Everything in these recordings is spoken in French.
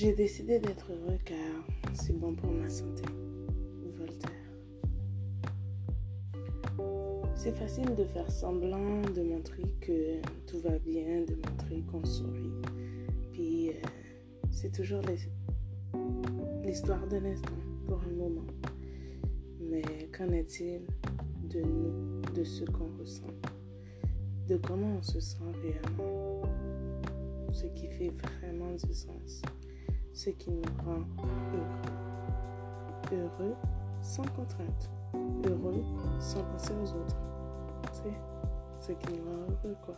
J'ai décidé d'être heureux car c'est bon pour ma santé. Voltaire. C'est facile de faire semblant, de montrer que tout va bien, de montrer qu'on sourit. Puis euh, c'est toujours l'histoire d'un instant, pour un moment. Mais qu'en est-il de nous, de ce qu'on ressent, de comment on se sent réellement, ce qui fait vraiment du sens, ce qui nous rend heureux. Heureux sans contrainte, heureux sans penser aux autres. C'est ce qui nous rend heureux, quoi.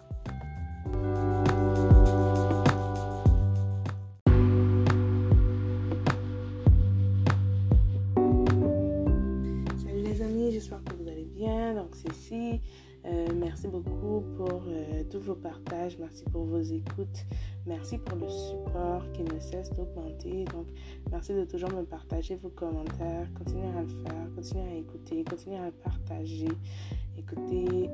Salut les amis, j'espère que vous allez bien. Donc c'est ici. Euh, merci beaucoup pour euh, tous vos partages, merci pour vos écoutes, merci pour le support qui ne cesse d'augmenter. Donc, merci de toujours me partager vos commentaires, continuez à le faire, continuez à écouter, continuez à partager, écoutez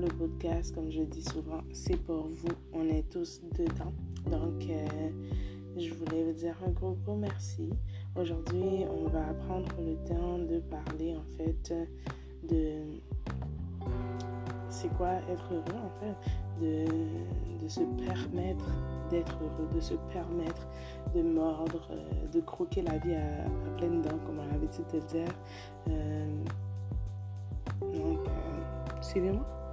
le podcast, comme je dis souvent, c'est pour vous, on est tous dedans. Donc, euh, je voulais vous dire un gros, gros merci. Aujourd'hui, on va prendre le temps de parler en fait de c'est quoi être heureux en fait, de, se permettre d'être heureux, de se permettre de mordre, euh, de croquer la vie à, pleines dents, comme on a l'habitude de dire. Euh, donc, euh, suivez-moi.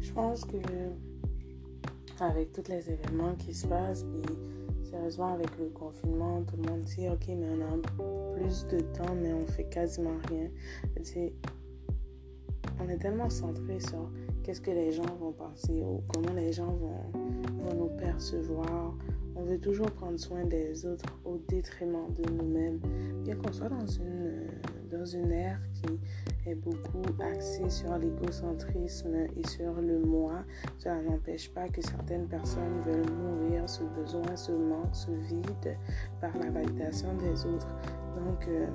Je pense que avec tous les événements qui se passent, puis sérieusement avec le confinement, tout le monde dit ok mais on a plus de temps mais on fait quasiment rien. on est tellement centré sur qu'est-ce que les gens vont penser ou comment les gens vont, vont nous percevoir. On veut toujours prendre soin des autres au détriment de nous-mêmes. Bien qu'on soit dans une, dans une ère qui est beaucoup axée sur l'égocentrisme et sur le moi, cela n'empêche pas que certaines personnes veulent nourrir ce besoin, ce manque, ce vide par la validation des autres. Donc, euh,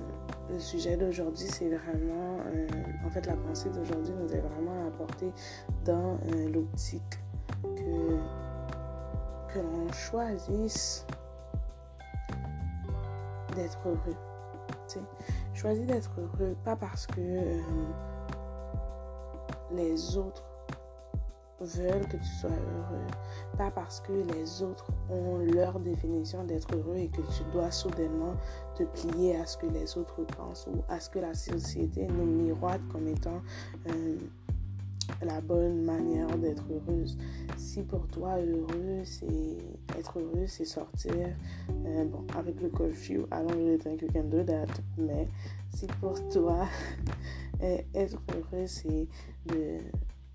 le sujet d'aujourd'hui, c'est vraiment, euh, en fait, la pensée d'aujourd'hui nous est vraiment apportée dans euh, l'optique que, l'on choisisse d'être heureux. Choisis d'être heureux, pas parce que euh, les autres veulent que tu sois heureux, pas parce que les autres ont leur définition d'être heureux et que tu dois soudainement te plier à ce que les autres pensent ou à ce que la société nous miroite comme étant euh, la bonne manière d'être heureuse. Si pour toi heureux, c'est être heureux, c'est sortir, euh, bon, avec le curfew, allons je think you can do that, mais si pour toi être heureux, c'est de,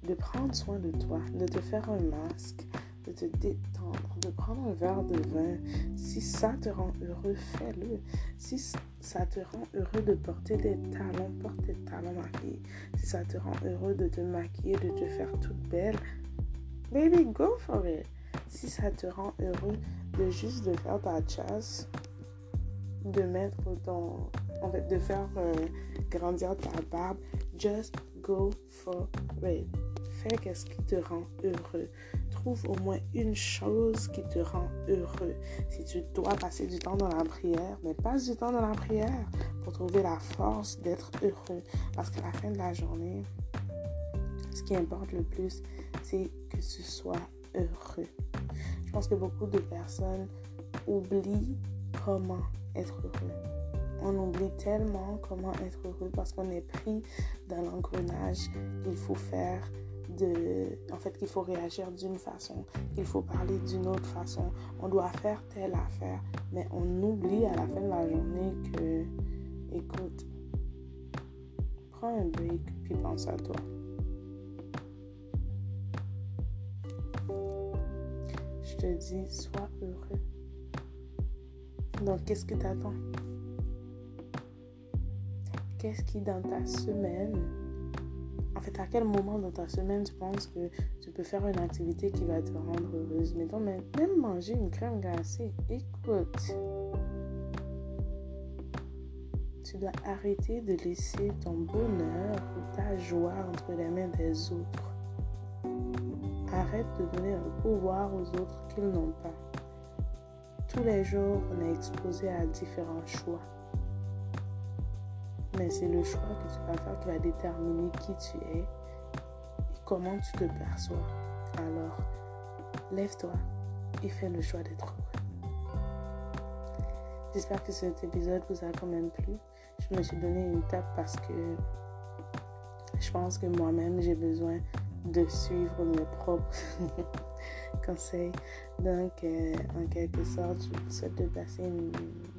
de prendre soin de toi, de te faire un masque, de te détendre, de prendre un verre de vin. Si ça te rend heureux, fais-le. Si ça te rend heureux de porter des talons, porte des talons maquillés. Si ça te rend heureux de te maquiller, de te faire toute belle, baby, go for it. Si ça te rend heureux de juste de faire ta chasse, de mettre ton, en fait, de faire euh, grandir ta barbe, just go for it. Fais qu'est-ce qui te rend heureux? Trouve au moins une chose qui te rend heureux. Si tu dois passer du temps dans la prière, mais passe du temps dans la prière pour trouver la force d'être heureux. Parce qu'à la fin de la journée, ce qui importe le plus, c'est que tu sois heureux. Je pense que beaucoup de personnes oublient comment être heureux. On oublie tellement comment être heureux parce qu'on est pris dans l'engrenage qu'il faut faire en fait, qu'il faut réagir d'une façon, qu'il faut parler d'une autre façon. On doit faire telle affaire, mais on oublie à la fin de la journée que, écoute, prends un break puis pense à toi. Je te dis, sois heureux. Donc, qu'est-ce que tu attends? Qu'est-ce qui dans ta semaine en fait, à quel moment dans ta semaine tu penses que tu peux faire une activité qui va te rendre heureuse? Mettons, même manger une crème glacée. Écoute, tu dois arrêter de laisser ton bonheur ou ta joie entre les mains des autres. Arrête de donner un pouvoir aux autres qu'ils n'ont pas. Tous les jours, on est exposé à différents choix. Mais c'est le choix que tu vas faire qui va déterminer qui tu es et comment tu te perçois. Alors, lève-toi et fais le choix d'être heureux. J'espère que cet épisode vous a quand même plu. Je me suis donné une tape parce que je pense que moi-même j'ai besoin de suivre mes propres conseils. Donc, euh, en quelque sorte, je vous souhaite de passer une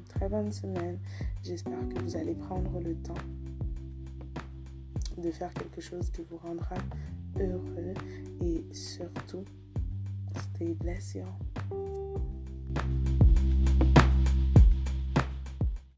très bonne semaine. J'espère que vous allez prendre le temps de faire quelque chose qui vous rendra heureux et surtout, stay blessed,